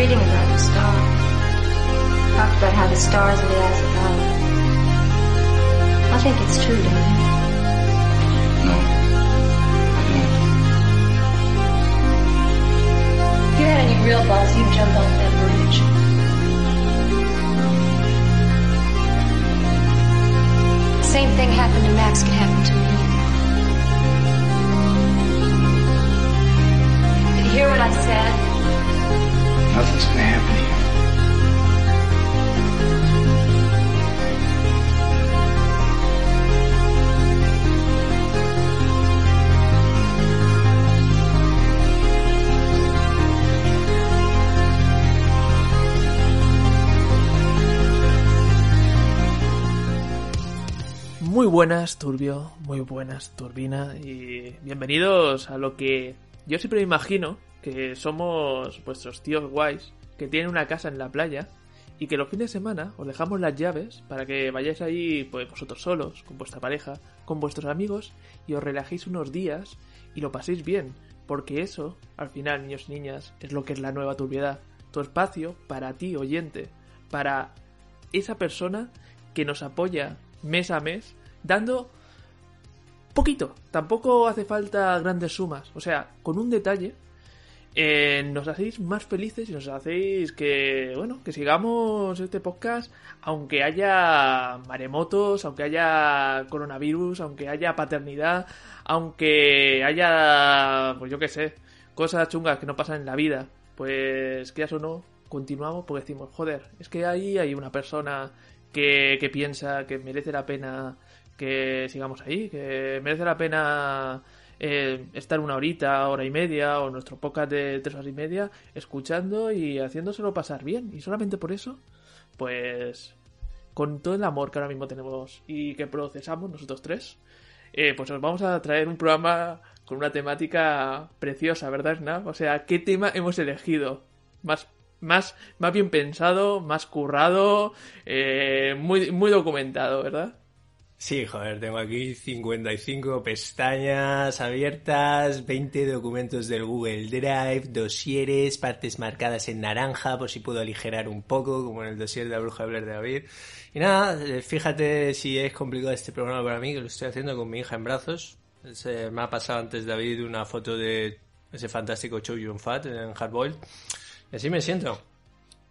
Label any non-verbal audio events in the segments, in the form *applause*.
reading about the stars. Talked about how the stars are the eyes of God. I think it's true, don't you? No. I don't. If you had any real balls, you'd jump off that bridge. Same thing happened to Max could happen to me. Did you hear what I said? Muy buenas, Turbio, muy buenas, Turbina, y bienvenidos a lo que yo siempre imagino que somos vuestros tíos guays que tienen una casa en la playa y que los fines de semana os dejamos las llaves para que vayáis ahí pues vosotros solos, con vuestra pareja, con vuestros amigos y os relajéis unos días y lo paséis bien, porque eso, al final, niños y niñas, es lo que es la nueva turbiedad, tu espacio para ti, oyente, para esa persona que nos apoya mes a mes, dando poquito, tampoco hace falta grandes sumas, o sea, con un detalle eh, nos hacéis más felices y nos hacéis que, bueno, que sigamos este podcast, aunque haya maremotos, aunque haya coronavirus, aunque haya paternidad, aunque haya, pues yo qué sé, cosas chungas que no pasan en la vida, pues quieras o no, continuamos porque decimos, joder, es que ahí hay una persona que, que piensa que merece la pena que sigamos ahí, que merece la pena eh, estar una horita, hora y media, o nuestro podcast de tres horas y media, escuchando y haciéndoselo pasar bien. Y solamente por eso, pues, con todo el amor que ahora mismo tenemos y que procesamos nosotros tres, eh, pues os vamos a traer un programa con una temática preciosa, ¿verdad, Snap? O sea, ¿qué tema hemos elegido? Más más, más bien pensado, más currado, eh, muy, muy documentado, ¿verdad? Sí, joder, tengo aquí 55 pestañas abiertas, 20 documentos del Google Drive, dosieres, partes marcadas en naranja por si puedo aligerar un poco, como en el dossier de la bruja de Blair de David. Y nada, eh, fíjate si es complicado este programa para mí, que lo estoy haciendo con mi hija en brazos. Me ha pasado antes David una foto de ese fantástico Chow Yun Fat en Hardboiled. Y así me siento.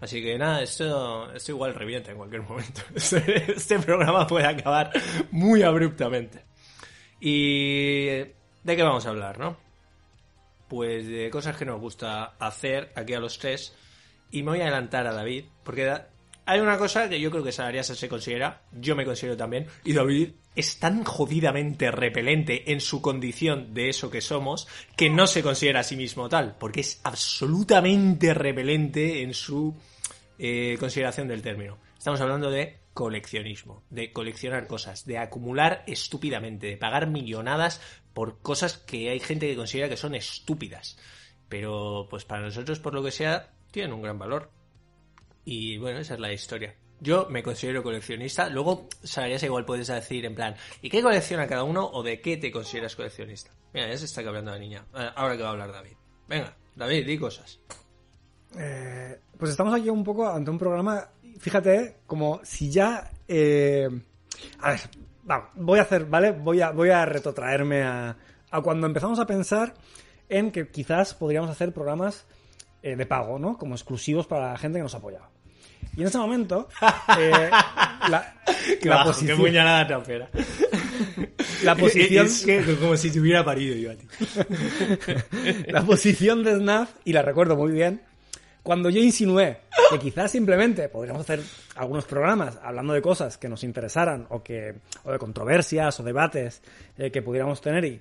Así que nada, esto, esto igual revienta en cualquier momento. *laughs* Este, este programa puede acabar muy abruptamente. ¿Y de qué vamos a hablar, no? Pues de cosas que nos gusta hacer aquí a los tres. Y me voy a adelantar a David, porque hay una cosa que yo creo que Salariasa se considera, yo me considero también, y David es tan jodidamente repelente en su condición de eso que somos, que no se considera a sí mismo tal, porque es absolutamente repelente en su eh, consideración del término. Estamos hablando de coleccionismo, de coleccionar cosas, de acumular estúpidamente, de pagar millonadas por cosas que hay gente que considera que son estúpidas. Pero pues para nosotros, por lo que sea, tienen un gran valor. Y bueno, esa es la historia. Yo me considero coleccionista. Luego, sabrías igual puedes decir en plan, ¿y qué colecciona cada uno o de qué te consideras coleccionista? Mira, ya se está hablando la niña. Eh, Ahora que va a hablar David. Venga, David, di cosas. Eh, pues estamos aquí un poco ante un programa, fíjate, como si ya... eh, a ver, vamos, voy a hacer, ¿vale? Voy a, voy a retrotraerme a, a cuando empezamos a pensar en que quizás podríamos hacer programas eh, de pago, ¿no? Como exclusivos para la gente que nos apoyaba. Y en ese momento, *laughs* eh, la, Qué la bajo, posición, qué puñalada trapera. la *laughs* posición, Es que como si te hubiera parido yo a ti. *laughs* la posición de Snaf, y la recuerdo muy bien, cuando yo insinué que quizás simplemente podríamos hacer algunos programas hablando de cosas que nos interesaran o, que, o de controversias o debates eh, que pudiéramos tener y,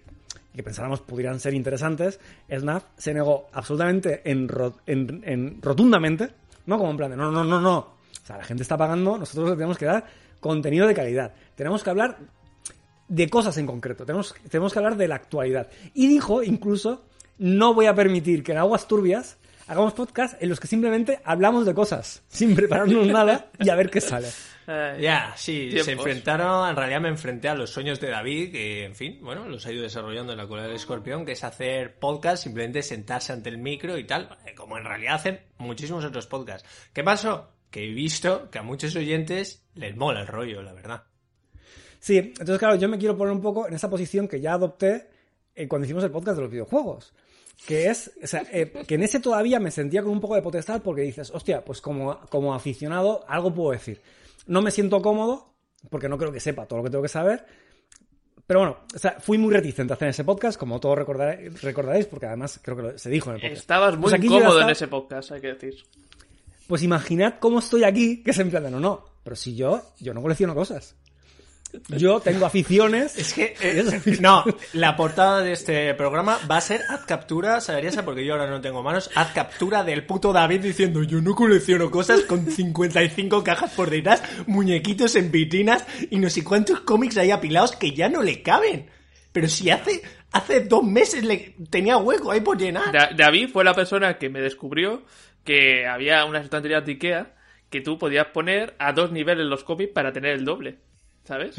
y que pensáramos pudieran ser interesantes, Snaf se negó absolutamente en, en- en- rotundamente, no como en plan de no, no, no, no. O sea, la gente está pagando, nosotros le tenemos que dar contenido de calidad. Tenemos que hablar de cosas en concreto. Tenemos, tenemos que hablar de la actualidad. Y dijo, incluso, no voy a permitir que en aguas turbias hagamos podcast en los que simplemente hablamos de cosas, sin prepararnos nada y a ver qué sale. Ya, sí, se tiempos. enfrentaron, en realidad me enfrenté a los sueños de David, que en fin, bueno, los ha ido desarrollando en la cola del escorpión, que es hacer podcast, simplemente sentarse ante el micro y tal, eh, como en realidad hacen muchísimos otros podcasts. ¿Qué pasó? Que he visto que a muchos oyentes les mola el rollo, la verdad. Sí, entonces claro, yo me quiero poner un poco en esa posición que ya adopté eh, cuando hicimos el podcast de los videojuegos. Que es, o sea, eh, que en ese todavía me sentía con un poco de potestad porque dices, hostia, pues como, como aficionado algo puedo decir. No me siento cómodo, porque no creo que sepa todo lo que tengo que saber. Pero bueno, o sea, fui muy reticente a hacer ese podcast, como todos recordaréis, recordaréis porque además creo que lo- se dijo en el podcast. Estabas muy Pues ya cómodo en ese podcast, hay que decir. Pues imaginad cómo estoy aquí, que es en plan de, no, no, pero si yo, yo no colecciono cosas. Yo tengo aficiones. Es que, eh, no, la portada de este programa va a ser haz captura, Saberiosa, porque yo ahora no tengo manos, haz captura del puto David diciendo yo no colecciono cosas con 55 cajas por detrás, muñequitos en vitrinas y no sé cuántos cómics ahí apilados que ya no le caben. Pero si hace, hace dos meses le tenía hueco ahí por llenar. Da- David fue la persona que me descubrió que había unas estanterías de Ikea que tú podías poner a dos niveles los cómics para tener el doble. ¿Sabes?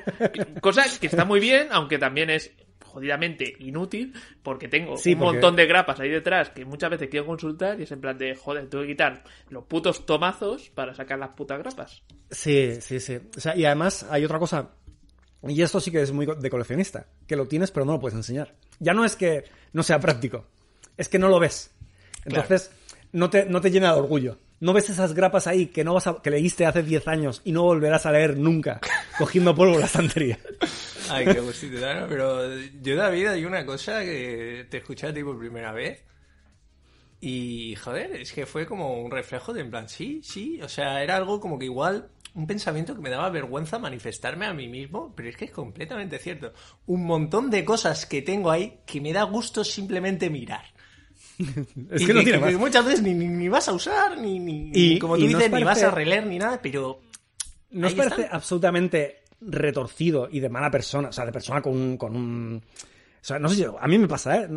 *laughs* Cosa que está muy bien, aunque también es jodidamente inútil, porque tengo Sí, un porque- montón de grapas ahí detrás que muchas veces quiero consultar y es en plan de, joder, tengo que quitar los putos tomazos para sacar las putas grapas. Sí, sí, sí. O sea, y además hay otra cosa. Y esto sí que es muy de coleccionista. Que lo tienes pero no lo puedes enseñar. Ya no es que no sea práctico. Es que no lo ves. Entonces, no, te, no te llena de orgullo. No ves esas grapas ahí que no vas a, que leíste hace 10 años y no volverás a leer nunca, *laughs* cogiendo polvo en la estantería. Ay, qué gustito, ¿no? Pero yo, David, hay una cosa que te escuché a ti por primera vez. Y, joder, es que fue como un reflejo de en plan, sí, sí. O sea, era algo como que igual, un pensamiento que me daba vergüenza manifestarme a mí mismo, pero es que es completamente cierto. Un montón de cosas que tengo ahí que me da gusto simplemente mirar. *laughs* Es Y que no tiene más. muchas veces ni, ni, ni vas a usar, ni, ni Y- como y tú ¿no os dices, ni vas a releer ni nada, pero ¿No os Ahí parece absolutamente retorcido y de mala persona? O sea, de persona con un... Con un o sea, no sé si... A mí me pasa, ¿eh?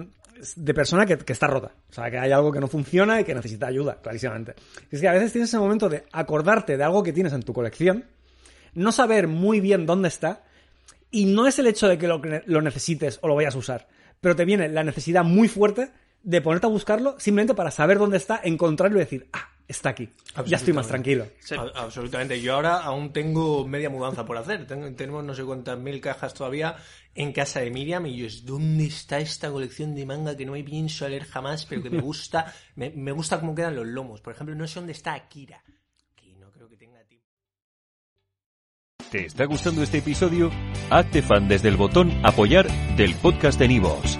De persona que, que está rota. O sea, que hay algo que no funciona y que necesita ayuda, clarísimamente. Es que a veces tienes ese momento de acordarte de algo que tienes en tu colección, no saber muy bien dónde está, y no es el hecho de que lo, lo necesites o lo vayas a usar, pero te viene la necesidad muy fuerte de ponerte a buscarlo simplemente para saber dónde está, encontrarlo y decir, ah, está aquí. Ya estoy más tranquilo. Sí. Absolutamente. Yo ahora aún tengo media mudanza por hacer. Tengo- tenemos no sé cuántas mil cajas todavía en casa de Miriam y yo es ¿dónde está esta colección de manga que no me pienso leer jamás, pero que me gusta? *laughs* me, me gusta cómo quedan los lomos. Por ejemplo, no sé dónde está Akira, que no creo que tenga tiempo. ¿Te está gustando este episodio? Hazte fan desde el botón Apoyar del podcast de Nivos.